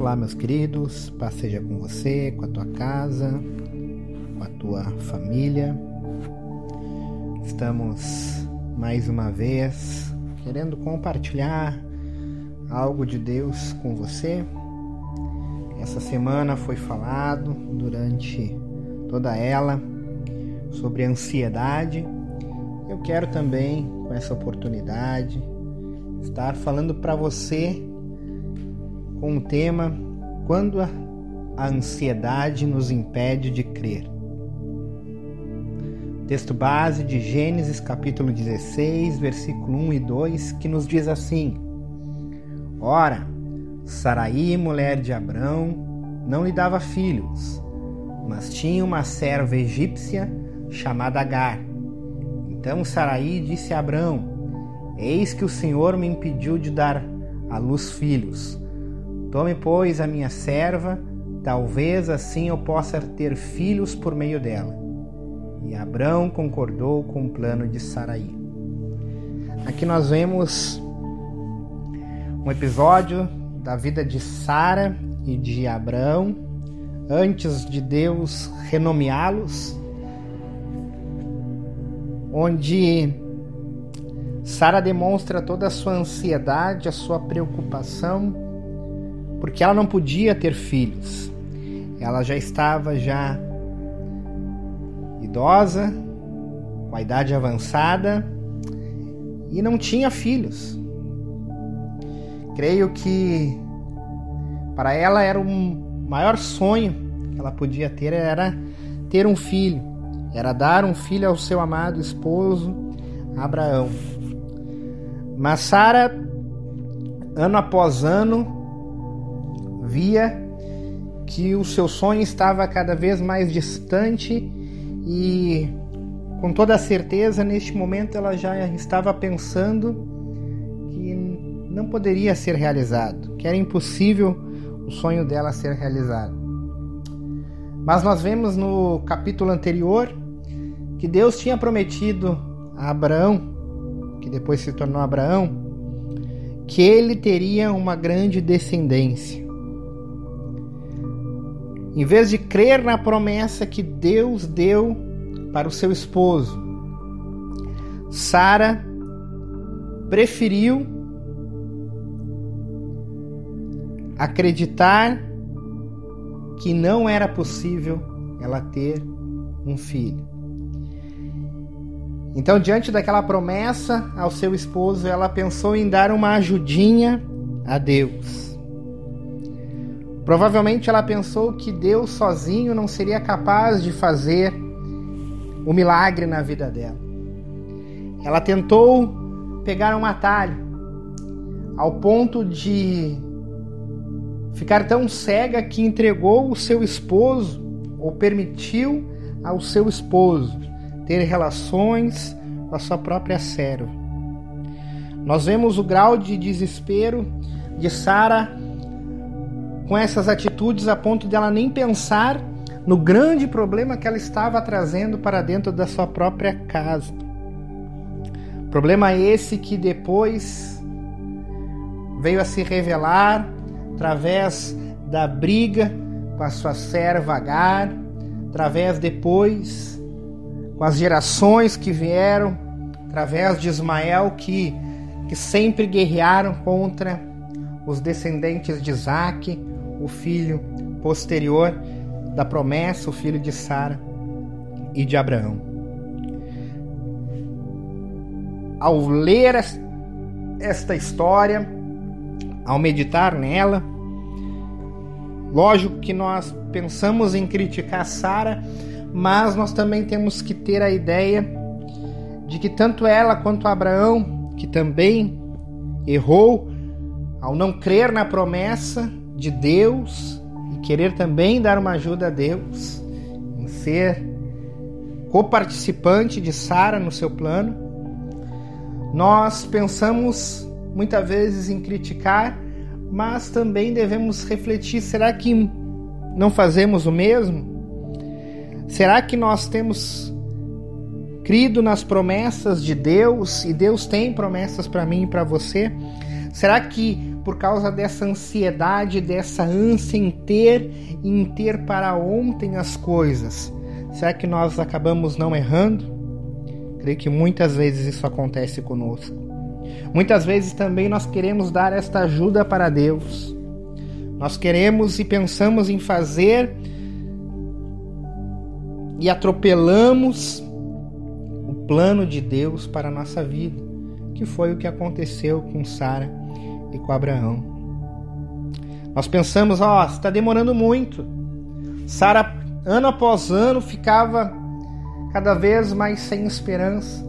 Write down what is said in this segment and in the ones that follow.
Olá, meus queridos, paz seja com você, com a tua casa, com a tua família. Estamos mais uma vez querendo compartilhar algo de Deus com você. Essa semana foi falado durante toda ela sobre ansiedade. Eu quero também, com essa oportunidade, estar falando para você com o tema Quando a ansiedade nos impede de crer. Texto base de Gênesis capítulo 16, versículo 1 e 2, que nos diz assim: Ora, Saraí, mulher de Abrão, não lhe dava filhos, mas tinha uma serva egípcia chamada Agar. Então Saraí disse a Abrão: Eis que o Senhor me impediu de dar à luz filhos. Tome, pois, a minha serva, talvez assim eu possa ter filhos por meio dela. E Abrão concordou com o plano de Saraí. Aqui nós vemos um episódio da vida de Sara e de Abrão, antes de Deus renomeá-los, onde Sara demonstra toda a sua ansiedade, a sua preocupação porque ela não podia ter filhos. Ela já estava já idosa, com a idade avançada e não tinha filhos. Creio que para ela era um maior sonho que ela podia ter era ter um filho, era dar um filho ao seu amado esposo Abraão. Mas Sara, ano após ano, via que o seu sonho estava cada vez mais distante e com toda certeza neste momento ela já estava pensando que não poderia ser realizado, que era impossível o sonho dela ser realizado. Mas nós vemos no capítulo anterior que Deus tinha prometido a Abraão, que depois se tornou Abraão, que ele teria uma grande descendência. Em vez de crer na promessa que Deus deu para o seu esposo, Sara preferiu acreditar que não era possível ela ter um filho. Então, diante daquela promessa ao seu esposo, ela pensou em dar uma ajudinha a Deus. Provavelmente ela pensou que Deus sozinho não seria capaz de fazer o milagre na vida dela. Ela tentou pegar um atalho ao ponto de ficar tão cega que entregou o seu esposo ou permitiu ao seu esposo ter relações com a sua própria serva. Nós vemos o grau de desespero de Sara com essas atitudes a ponto de ela nem pensar no grande problema que ela estava trazendo para dentro da sua própria casa. Problema esse que depois veio a se revelar através da briga com a sua serva Agar, através depois com as gerações que vieram, através de Ismael que, que sempre guerrearam contra os descendentes de Isaac, o filho posterior da promessa, o filho de Sara e de Abraão. Ao ler esta história, ao meditar nela, lógico que nós pensamos em criticar Sara, mas nós também temos que ter a ideia de que tanto ela quanto Abraão, que também errou ao não crer na promessa, de Deus e querer também dar uma ajuda a Deus, em ser coparticipante de Sara no seu plano, nós pensamos muitas vezes em criticar, mas também devemos refletir: será que não fazemos o mesmo? Será que nós temos crido nas promessas de Deus e Deus tem promessas para mim e para você? Será que por causa dessa ansiedade, dessa ânsia em ter em ter para ontem as coisas, será que nós acabamos não errando? Creio que muitas vezes isso acontece conosco. Muitas vezes também nós queremos dar esta ajuda para Deus. Nós queremos e pensamos em fazer e atropelamos o plano de Deus para a nossa vida, que foi o que aconteceu com Sara e com Abraão. Nós pensamos, ó, oh, está demorando muito. Sara, ano após ano, ficava cada vez mais sem esperança.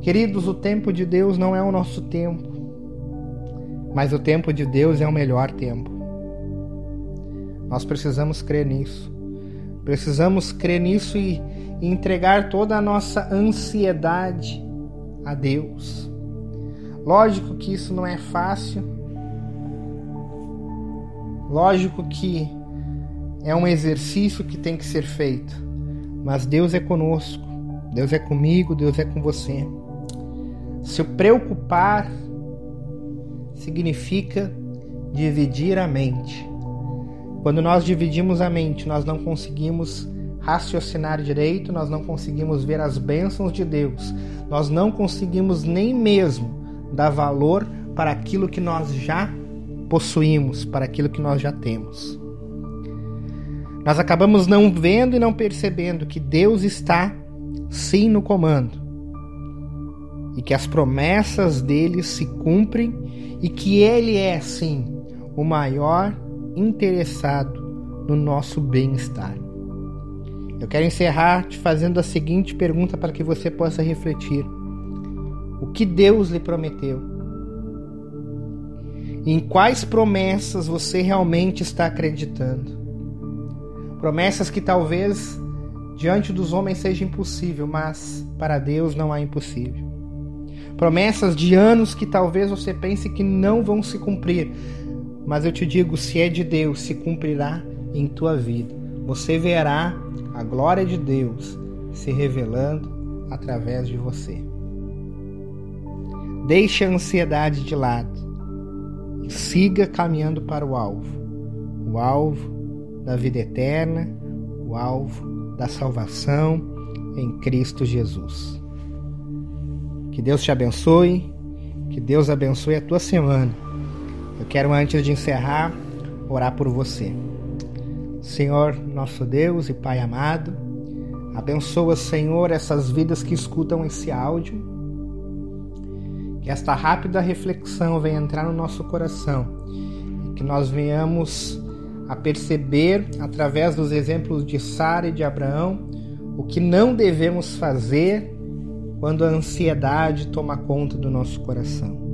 Queridos, o tempo de Deus não é o nosso tempo, mas o tempo de Deus é o melhor tempo. Nós precisamos crer nisso. Precisamos crer nisso e entregar toda a nossa ansiedade a Deus. Lógico que isso não é fácil. Lógico que é um exercício que tem que ser feito. Mas Deus é conosco. Deus é comigo, Deus é com você. Se preocupar significa dividir a mente. Quando nós dividimos a mente, nós não conseguimos raciocinar direito, nós não conseguimos ver as bênçãos de Deus, nós não conseguimos nem mesmo dar valor para aquilo que nós já possuímos, para aquilo que nós já temos. Nós acabamos não vendo e não percebendo que Deus está sim no comando e que as promessas dele se cumprem e que ele é sim o maior interessado no nosso bem-estar. Eu quero encerrar te fazendo a seguinte pergunta para que você possa refletir o que Deus lhe prometeu. Em quais promessas você realmente está acreditando? Promessas que talvez diante dos homens seja impossível, mas para Deus não há impossível. Promessas de anos que talvez você pense que não vão se cumprir, mas eu te digo, se é de Deus, se cumprirá em tua vida. Você verá a glória de Deus se revelando através de você. Deixe a ansiedade de lado e siga caminhando para o alvo o alvo da vida eterna, o alvo da salvação em Cristo Jesus. Que Deus te abençoe, que Deus abençoe a tua semana. Eu quero, antes de encerrar, orar por você. Senhor, nosso Deus e Pai amado, abençoa, Senhor, essas vidas que escutam esse áudio esta rápida reflexão venha entrar no nosso coração que nós venhamos a perceber, através dos exemplos de Sara e de Abraão, o que não devemos fazer quando a ansiedade toma conta do nosso coração.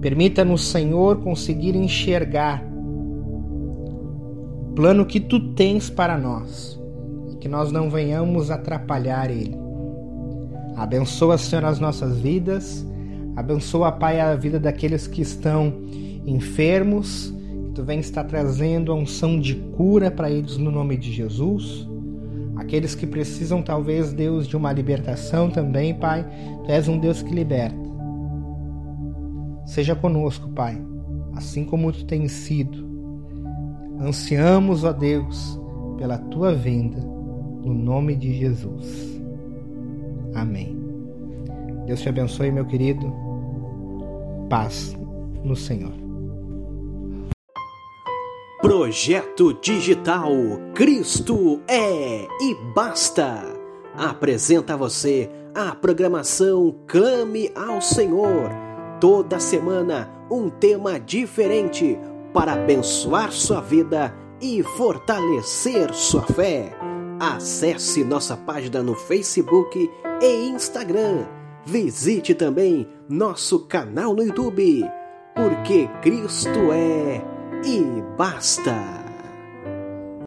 Permita-nos, Senhor, conseguir enxergar o plano que tu tens para nós e que nós não venhamos atrapalhar ele. Abençoa, Senhor, as nossas vidas. Abençoa, Pai, a vida daqueles que estão enfermos. Tu vem estar trazendo a unção de cura para eles no nome de Jesus. Aqueles que precisam, talvez, Deus, de uma libertação também, Pai. Tu és um Deus que liberta. Seja conosco, Pai, assim como tu tens sido. Ansiamos, ó Deus, pela tua vinda, no nome de Jesus. Amém. Deus te abençoe, meu querido. Paz no Senhor. Projeto Digital Cristo é e basta. Apresenta a você a programação Clame ao Senhor. Toda semana um tema diferente para abençoar sua vida e fortalecer sua fé. Acesse nossa página no Facebook e Instagram. Visite também nosso canal no YouTube, porque Cristo é e basta.